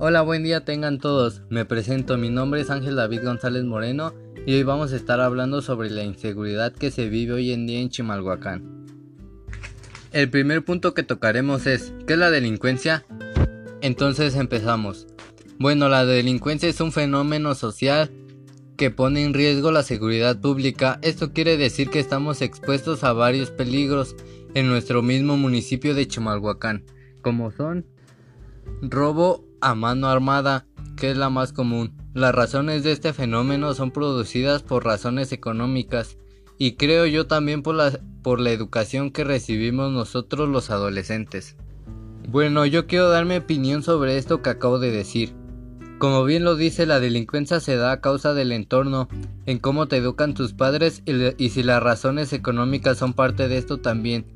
Hola, buen día tengan todos. Me presento, mi nombre es Ángel David González Moreno y hoy vamos a estar hablando sobre la inseguridad que se vive hoy en día en Chimalhuacán. El primer punto que tocaremos es, ¿qué es la delincuencia? Entonces empezamos. Bueno, la delincuencia es un fenómeno social que pone en riesgo la seguridad pública. Esto quiere decir que estamos expuestos a varios peligros en nuestro mismo municipio de Chimalhuacán, como son robo a mano armada, que es la más común. Las razones de este fenómeno son producidas por razones económicas y creo yo también por la, por la educación que recibimos nosotros los adolescentes. Bueno, yo quiero dar mi opinión sobre esto que acabo de decir. Como bien lo dice, la delincuencia se da a causa del entorno, en cómo te educan tus padres y, y si las razones económicas son parte de esto también.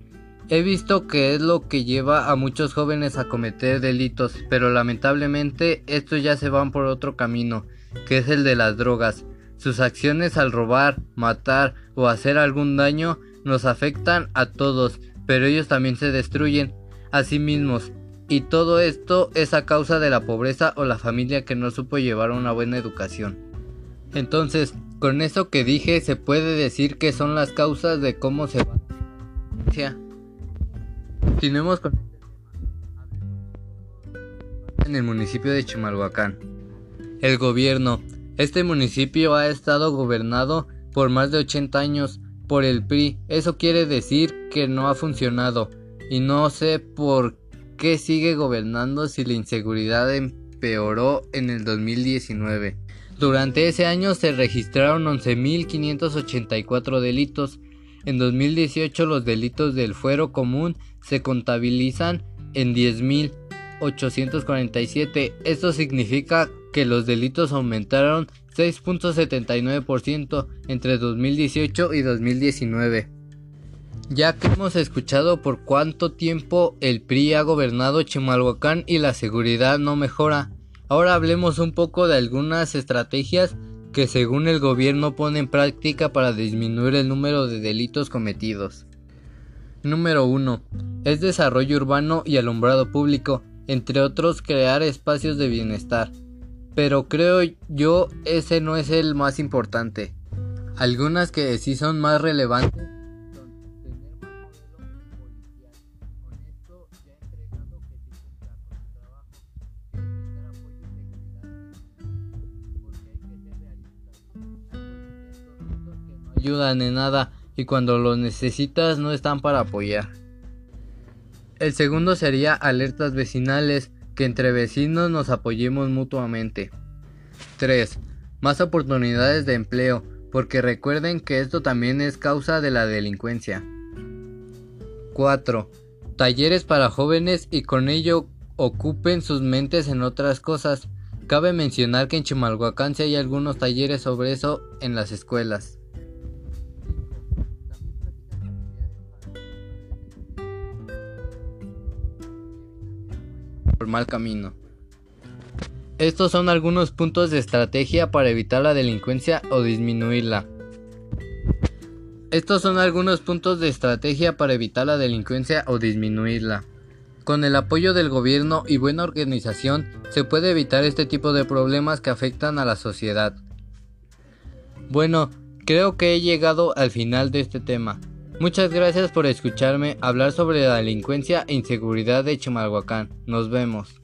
He visto que es lo que lleva a muchos jóvenes a cometer delitos, pero lamentablemente estos ya se van por otro camino, que es el de las drogas. Sus acciones al robar, matar o hacer algún daño nos afectan a todos, pero ellos también se destruyen a sí mismos. Y todo esto es a causa de la pobreza o la familia que no supo llevar una buena educación. Entonces, con eso que dije se puede decir que son las causas de cómo se va Continuemos con en el municipio de Chimalhuacán. El gobierno. Este municipio ha estado gobernado por más de 80 años por el PRI. Eso quiere decir que no ha funcionado. Y no sé por qué sigue gobernando si la inseguridad empeoró en el 2019. Durante ese año se registraron 11.584 delitos en 2018 los delitos del fuero común se contabilizan en 10.847. Esto significa que los delitos aumentaron 6.79% entre 2018 y 2019. Ya que hemos escuchado por cuánto tiempo el PRI ha gobernado Chimalhuacán y la seguridad no mejora, ahora hablemos un poco de algunas estrategias que según el gobierno pone en práctica para disminuir el número de delitos cometidos. Número 1. Es desarrollo urbano y alumbrado público, entre otros crear espacios de bienestar. Pero creo yo ese no es el más importante. Algunas que sí son más relevantes ayudan en nada y cuando los necesitas no están para apoyar. El segundo sería alertas vecinales, que entre vecinos nos apoyemos mutuamente. 3. Más oportunidades de empleo, porque recuerden que esto también es causa de la delincuencia. 4. Talleres para jóvenes y con ello ocupen sus mentes en otras cosas. Cabe mencionar que en Chimalhuacán sí hay algunos talleres sobre eso en las escuelas. Mal camino. Estos son algunos puntos de estrategia para evitar la delincuencia o disminuirla. Estos son algunos puntos de estrategia para evitar la delincuencia o disminuirla. Con el apoyo del gobierno y buena organización se puede evitar este tipo de problemas que afectan a la sociedad. Bueno, creo que he llegado al final de este tema. Muchas gracias por escucharme hablar sobre la delincuencia e inseguridad de Chimalhuacán. Nos vemos.